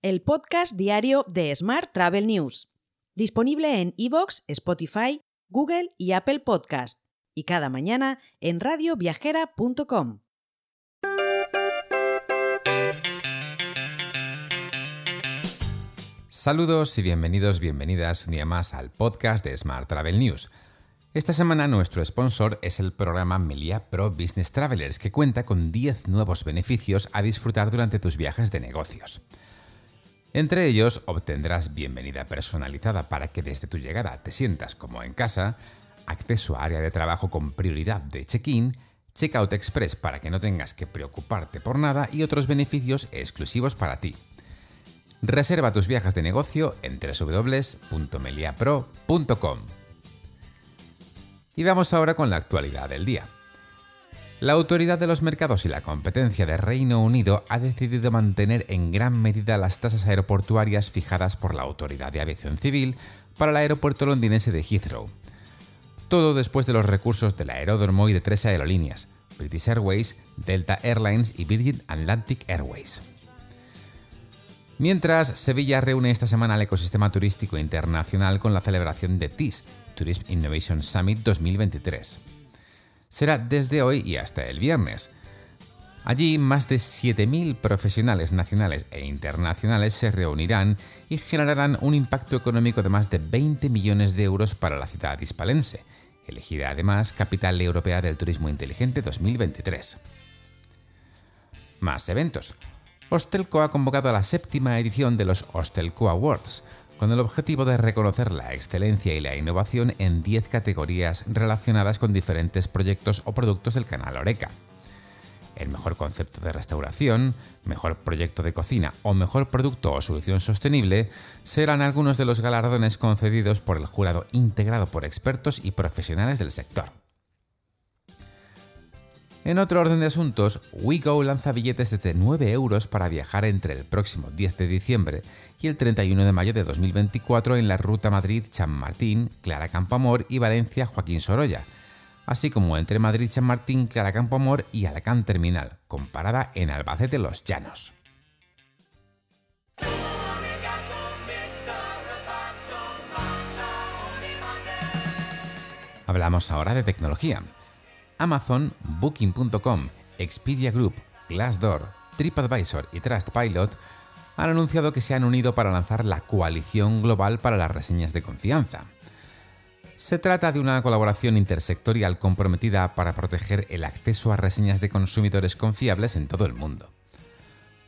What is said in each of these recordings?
el podcast diario de Smart Travel News, disponible en iVoox, Spotify, Google y Apple Podcast, y cada mañana en radioviajera.com. Saludos y bienvenidos, bienvenidas un día más al podcast de Smart Travel News. Esta semana nuestro sponsor es el programa Melia Pro Business Travelers, que cuenta con 10 nuevos beneficios a disfrutar durante tus viajes de negocios. Entre ellos obtendrás bienvenida personalizada para que desde tu llegada te sientas como en casa, acceso a área de trabajo con prioridad de check-in, checkout express para que no tengas que preocuparte por nada y otros beneficios exclusivos para ti. Reserva tus viajes de negocio en www.meliapro.com. Y vamos ahora con la actualidad del día. La Autoridad de los Mercados y la Competencia de Reino Unido ha decidido mantener en gran medida las tasas aeroportuarias fijadas por la Autoridad de Aviación Civil para el aeropuerto londinense de Heathrow. Todo después de los recursos del aeródromo y de tres aerolíneas, British Airways, Delta Airlines y Virgin Atlantic Airways. Mientras, Sevilla reúne esta semana al ecosistema turístico internacional con la celebración de TIS, Tourism Innovation Summit 2023. Será desde hoy y hasta el viernes. Allí más de 7.000 profesionales nacionales e internacionales se reunirán y generarán un impacto económico de más de 20 millones de euros para la ciudad hispalense, elegida además Capital Europea del Turismo Inteligente 2023. Más eventos. Hostelco ha convocado a la séptima edición de los Hostelco Awards, con el objetivo de reconocer la excelencia y la innovación en 10 categorías relacionadas con diferentes proyectos o productos del canal Oreca. El mejor concepto de restauración, mejor proyecto de cocina o mejor producto o solución sostenible serán algunos de los galardones concedidos por el jurado integrado por expertos y profesionales del sector. En otro orden de asuntos, WeGo lanza billetes desde 9 euros para viajar entre el próximo 10 de diciembre y el 31 de mayo de 2024 en la ruta Madrid-Chamartín, Clara Campoamor y Valencia-Joaquín Sorolla, así como entre Madrid-Chamartín, Clara Campoamor y Alacant Terminal, con parada en Albacete Los Llanos. Hablamos ahora de tecnología. Amazon, Booking.com, Expedia Group, Glassdoor, TripAdvisor y Trustpilot han anunciado que se han unido para lanzar la Coalición Global para las Reseñas de Confianza. Se trata de una colaboración intersectorial comprometida para proteger el acceso a reseñas de consumidores confiables en todo el mundo.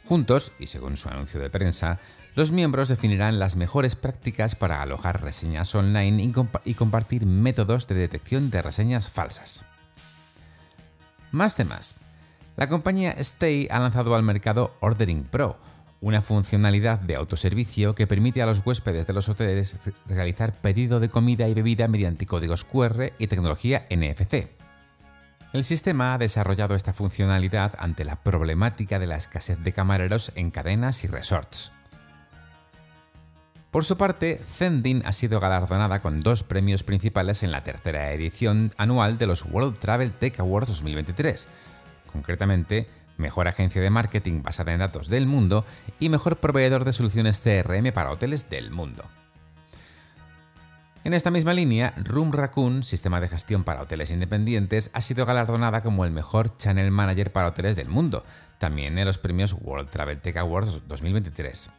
Juntos, y según su anuncio de prensa, los miembros definirán las mejores prácticas para alojar reseñas online y, compartir métodos de detección de reseñas falsas. Más temas. La compañía Stay ha lanzado al mercado Ordering Pro, una funcionalidad de autoservicio que permite a los huéspedes de los hoteles realizar pedido de comida y bebida mediante códigos QR y tecnología NFC. El sistema ha desarrollado esta funcionalidad ante la problemática de la escasez de camareros en cadenas y resorts. Por su parte, Zendin ha sido galardonada con dos premios principales en la tercera edición anual de los World Travel Tech Awards 2023, concretamente Mejor Agencia de Marketing basada en datos del mundo y Mejor Proveedor de Soluciones CRM para Hoteles del mundo. En esta misma línea, Room Raccoon, sistema de gestión para hoteles independientes, ha sido galardonada como el mejor Channel Manager para hoteles del mundo, también en los premios World Travel Tech Awards 2023.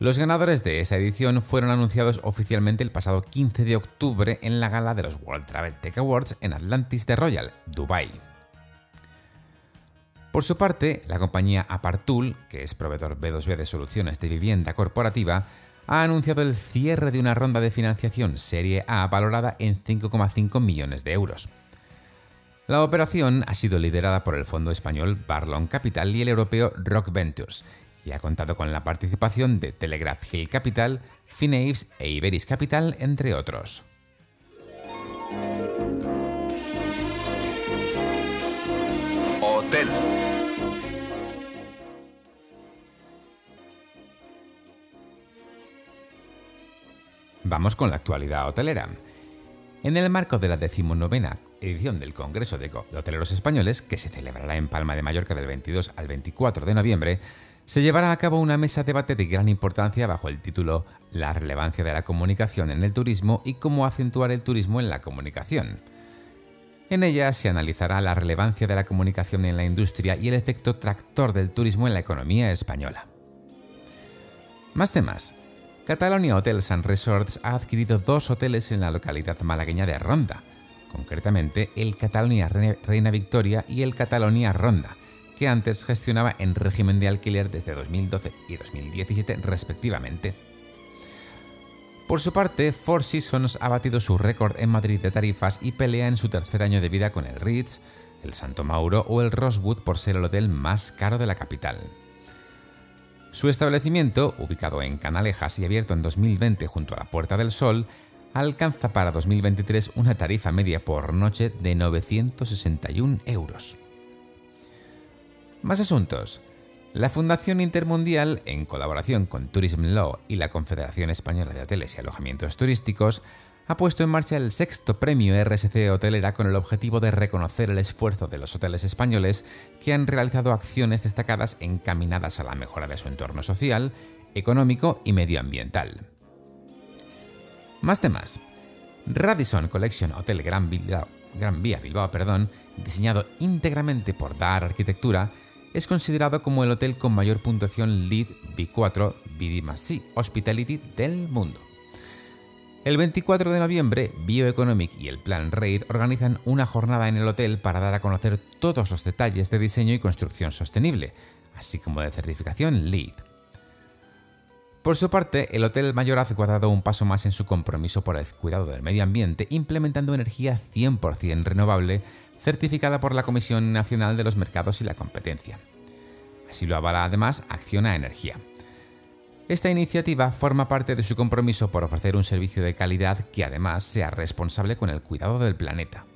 Los ganadores de esa edición fueron anunciados oficialmente el pasado 15 de octubre en la gala de los World Travel Tech Awards en Atlantis de Royal, Dubai. Por su parte, la compañía Apartul, que es proveedor B2B de soluciones de vivienda corporativa, ha anunciado el cierre de una ronda de financiación Serie A valorada en 5,5 millones de euros. La operación ha sido liderada por el fondo español Barlon Capital y el europeo Rock Ventures y ha contado con la participación de Telegraph Hill Capital, Fineaves e Iberis Capital, entre otros. Hotel. Vamos con la actualidad hotelera. En el marco de la decimonovena edición del Congreso de Hoteleros Españoles, que se celebrará en Palma de Mallorca del 22 al 24 de noviembre, se llevará a cabo una mesa de debate de gran importancia bajo el título La relevancia de la comunicación en el turismo y cómo acentuar el turismo en la comunicación. En ella se analizará la relevancia de la comunicación en la industria y el efecto tractor del turismo en la economía española. Más temas. Catalonia Hotels and Resorts ha adquirido dos hoteles en la localidad malagueña de Ronda, concretamente el Catalonia Reina Victoria y el Catalonia Ronda, que antes gestionaba en régimen de alquiler desde 2012 y 2017 respectivamente. Por su parte, Four Seasons ha batido su récord en Madrid de tarifas y pelea en su tercer año de vida con el Ritz, el Santo Mauro o el Rosewood por ser el hotel más caro de la capital. Su establecimiento, ubicado en Canalejas y abierto en 2020 junto a la Puerta del Sol, alcanza para 2023 una tarifa media por noche de 961 euros. Más asuntos. La Fundación Intermundial, en colaboración con Tourism Law y la Confederación Española de Hoteles y Alojamientos Turísticos, ha puesto en marcha el sexto premio RSC Hotelera con el objetivo de reconocer el esfuerzo de los hoteles españoles que han realizado acciones destacadas encaminadas a la mejora de su entorno social, económico y medioambiental. Más temas. Radisson Collection Hotel Gran, Vía Bilbao, perdón, diseñado íntegramente por DAR Arquitectura, es considerado como el hotel con mayor puntuación LEED B4 BD Hospitality del mundo. El 24 de noviembre, Bioeconomic y el Plan RAID organizan una jornada en el hotel para dar a conocer todos los detalles de diseño y construcción sostenible, así como de certificación LEED. Por su parte, el Hotel Mayoraz ha dado un paso más en su compromiso por el cuidado del medio ambiente, implementando energía 100% renovable, certificada por la Comisión Nacional de los Mercados y la Competencia. Así lo avala además Acciona Energía. Esta iniciativa forma parte de su compromiso por ofrecer un servicio de calidad que además sea responsable con el cuidado del planeta.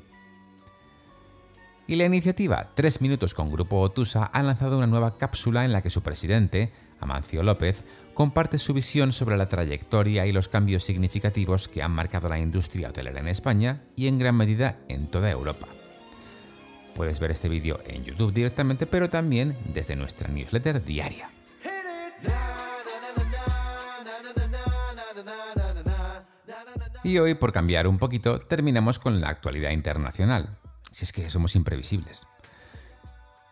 Y la iniciativa 3 Minutos con Grupo Otusa ha lanzado una nueva cápsula en la que su presidente, Amancio López, comparte su visión sobre la trayectoria y los cambios significativos que han marcado la industria hotelera en España y en gran medida en toda Europa. Puedes ver este vídeo en YouTube directamente, pero también desde nuestra newsletter diaria. Y hoy, por cambiar un poquito, terminamos con la actualidad internacional si es que somos imprevisibles.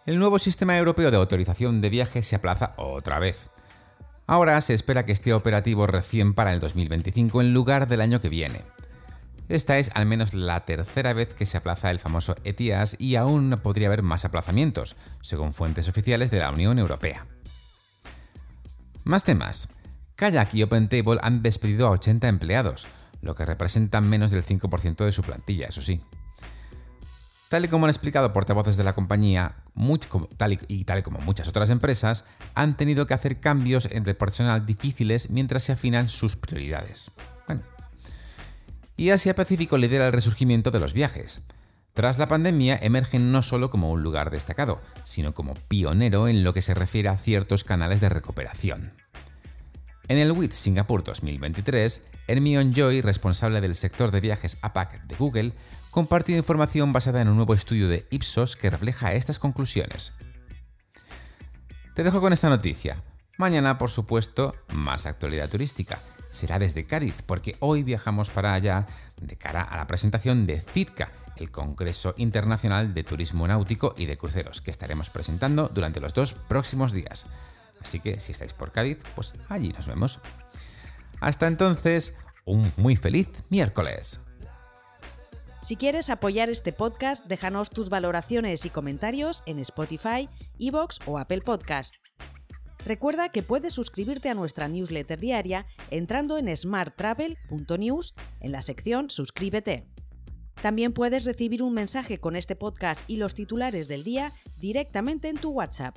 El nuevo sistema europeo de autorización de viaje se aplaza otra vez. Ahora se espera que esté operativo recién para el 2025 en lugar del año que viene. Esta es al menos la tercera vez que se aplaza el famoso ETIAS y aún podría haber más aplazamientos, según fuentes oficiales de la Unión Europea. Más temas. Kayak y OpenTable han despedido a 80 empleados, lo que representa menos del 5% de su plantilla, eso sí. Tal y como han explicado portavoces de la compañía, tal y, tal como muchas otras empresas, han tenido que hacer cambios entre personal difíciles mientras se afinan sus prioridades. Y Asia Pacífico lidera el resurgimiento de los viajes. Tras la pandemia, emergen no solo como un lugar destacado, sino como pionero en lo que se refiere a ciertos canales de recuperación. En el WIT Singapur 2023, Hermione Joy, responsable del sector de viajes APAC de Google, compartido información basada en un nuevo estudio de Ipsos que refleja estas conclusiones. Te dejo con esta noticia. Mañana, por supuesto, más actualidad turística. Será desde Cádiz, porque hoy viajamos para allá de cara a la presentación de CITCA, el Congreso Internacional de Turismo Náutico y de Cruceros, que estaremos presentando durante los dos próximos días. Así que si estáis por Cádiz, pues allí nos vemos. Hasta entonces, un muy feliz miércoles. Si quieres apoyar este podcast, déjanos tus valoraciones y comentarios en Spotify, Evox o Apple Podcast. Recuerda que puedes suscribirte a nuestra newsletter diaria entrando en smarttravel.news en la sección Suscríbete. También puedes recibir un mensaje con este podcast y los titulares del día directamente en tu WhatsApp.